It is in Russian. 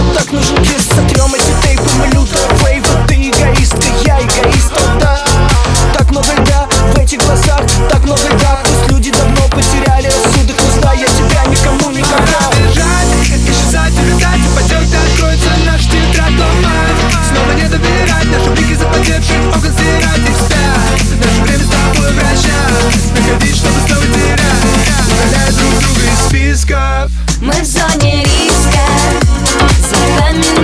тебе так нужен кис Сотрем эти тейпы, мы лютая фейва Ты эгоистка, я эгоистка, да Так много льда в этих глазах Так много льда, пусть люди давно потеряли рассудок Но знай, я тебя никому не гадал Бежать, исчезать, улетать И потек, откроется наш тетрадь ломать Снова не доверять, наши блики запотевшие Окон стирать и вспять Наше время с тобой вращать. Находить, чтобы снова терять. Удаляя друг друга из списков. Мы в зоне риска. Some feminine